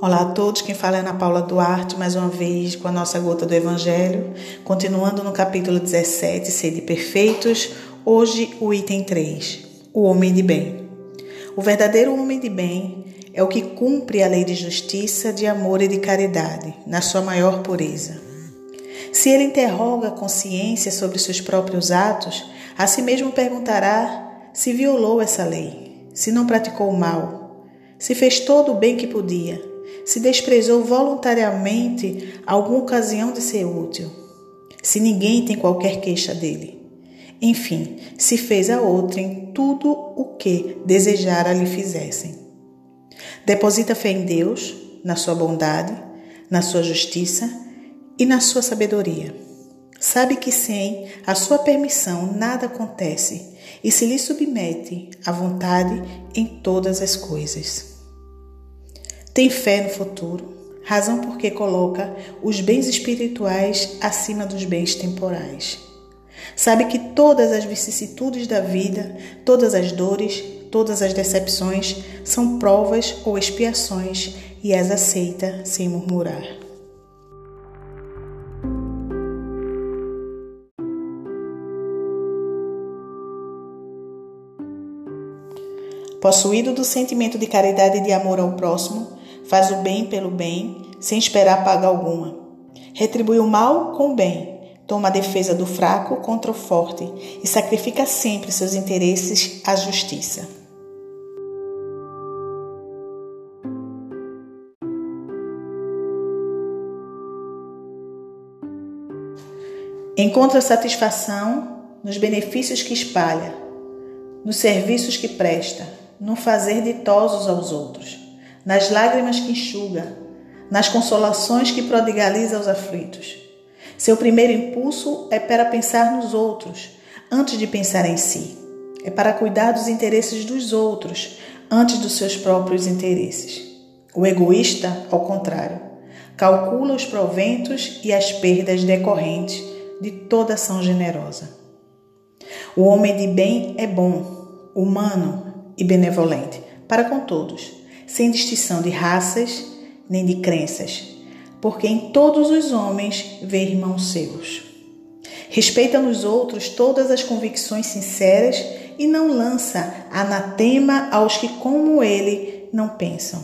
Olá a todos, quem fala é Ana Paula Duarte, mais uma vez com a nossa gota do Evangelho, continuando no capítulo 17, Sede Perfeitos, hoje o item 3, o homem de bem. O verdadeiro homem de bem é o que cumpre a lei de justiça, de amor e de caridade, na sua maior pureza. Se ele interroga a consciência sobre seus próprios atos, a si mesmo perguntará se violou essa lei, se não praticou o mal, se fez todo o bem que podia se desprezou voluntariamente alguma ocasião de ser útil, se ninguém tem qualquer queixa dele. Enfim, se fez a outrem tudo o que desejara lhe fizessem. Deposita fé em Deus, na sua bondade, na sua justiça e na sua sabedoria. Sabe que sem a sua permissão nada acontece e se lhe submete à vontade em todas as coisas. Tem fé no futuro, razão porque coloca os bens espirituais acima dos bens temporais. Sabe que todas as vicissitudes da vida, todas as dores, todas as decepções são provas ou expiações e as aceita sem murmurar. Possuído do sentimento de caridade e de amor ao próximo, faz o bem pelo bem, sem esperar paga alguma. Retribui o mal com o bem, toma a defesa do fraco contra o forte e sacrifica sempre seus interesses à justiça. Encontra satisfação nos benefícios que espalha, nos serviços que presta, no fazer ditosos aos outros nas lágrimas que enxuga, nas consolações que prodigaliza aos aflitos. Seu primeiro impulso é para pensar nos outros, antes de pensar em si. É para cuidar dos interesses dos outros, antes dos seus próprios interesses. O egoísta, ao contrário, calcula os proventos e as perdas decorrentes de toda ação generosa. O homem de bem é bom, humano e benevolente para com todos sem distinção de raças nem de crenças, porque em todos os homens vê irmãos seus. Respeita nos outros todas as convicções sinceras e não lança anatema aos que, como ele, não pensam.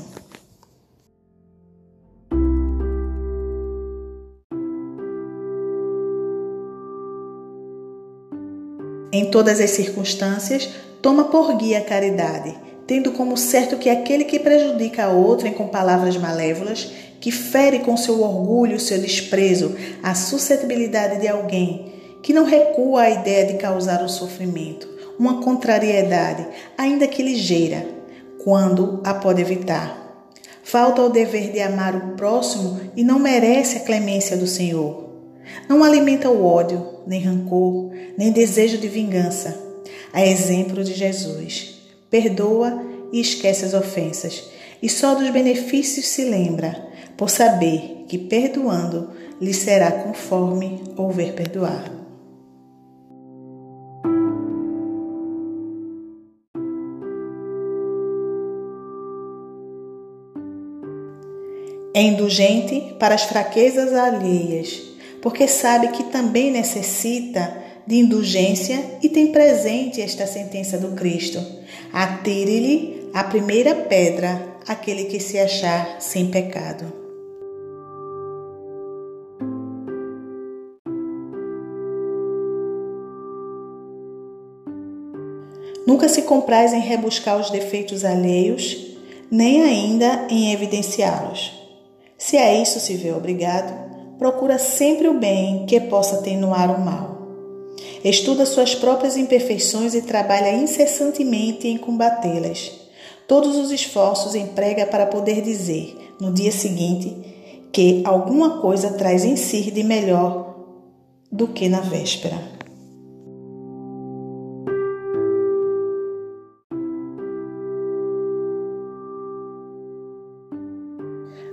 Em todas as circunstâncias, toma por guia a caridade tendo como certo que aquele que prejudica a outrem com palavras malévolas, que fere com seu orgulho, seu desprezo, a suscetibilidade de alguém, que não recua à ideia de causar o sofrimento, uma contrariedade, ainda que ligeira, quando a pode evitar. Falta o dever de amar o próximo e não merece a clemência do Senhor. Não alimenta o ódio, nem rancor, nem desejo de vingança. A exemplo de Jesus perdoa e esquece as ofensas, e só dos benefícios se lembra, por saber que perdoando lhe será conforme houver perdoado. É indulgente para as fraquezas alheias, porque sabe que também necessita de indulgência e tem presente esta sentença do Cristo: atire-lhe a primeira pedra aquele que se achar sem pecado. Nunca se compraz em rebuscar os defeitos alheios, nem ainda em evidenciá-los. Se a isso se vê obrigado, procura sempre o bem que possa atenuar o mal. Estuda suas próprias imperfeições e trabalha incessantemente em combatê-las. Todos os esforços emprega para poder dizer, no dia seguinte, que alguma coisa traz em si de melhor do que na véspera.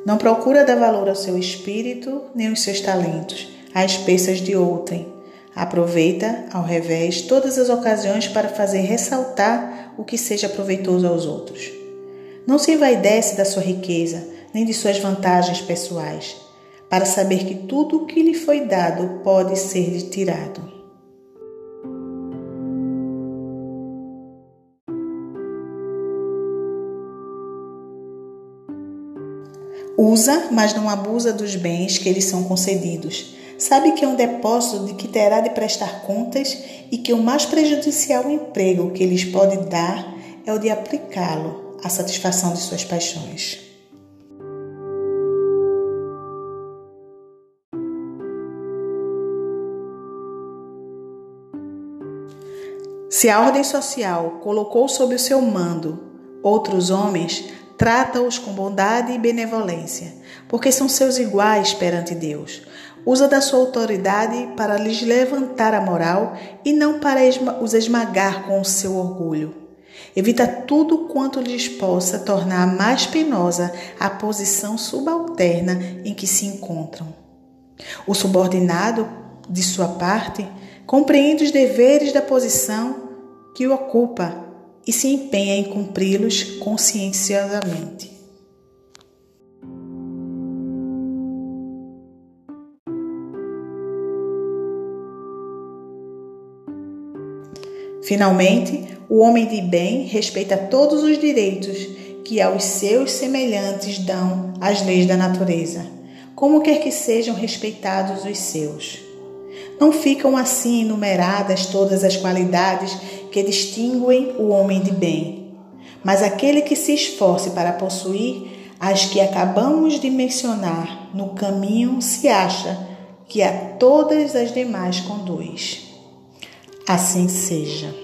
Não procura dar valor ao seu espírito nem aos seus talentos, às peças de outrem Aproveita, ao revés, todas as ocasiões para fazer ressaltar o que seja proveitoso aos outros. Não se envaidece da sua riqueza, nem de suas vantagens pessoais, para saber que tudo o que lhe foi dado pode ser lhe tirado. Usa, mas não abusa dos bens que lhe são concedidos. Sabe que é um depósito de que terá de prestar contas e que o mais prejudicial emprego que lhes pode dar é o de aplicá-lo à satisfação de suas paixões. Se a ordem social colocou sob o seu mando outros homens, trata-os com bondade e benevolência, porque são seus iguais perante Deus. Usa da sua autoridade para lhes levantar a moral e não para os esmagar com o seu orgulho. Evita tudo quanto lhes possa tornar mais penosa a posição subalterna em que se encontram. O subordinado, de sua parte, compreende os deveres da posição que o ocupa e se empenha em cumpri-los conscienciosamente. Finalmente, o homem de bem respeita todos os direitos que aos seus semelhantes dão as leis da natureza, como quer que sejam respeitados os seus. Não ficam assim enumeradas todas as qualidades que distinguem o homem de bem, mas aquele que se esforce para possuir as que acabamos de mencionar no caminho se acha que a todas as demais conduz. Assim seja.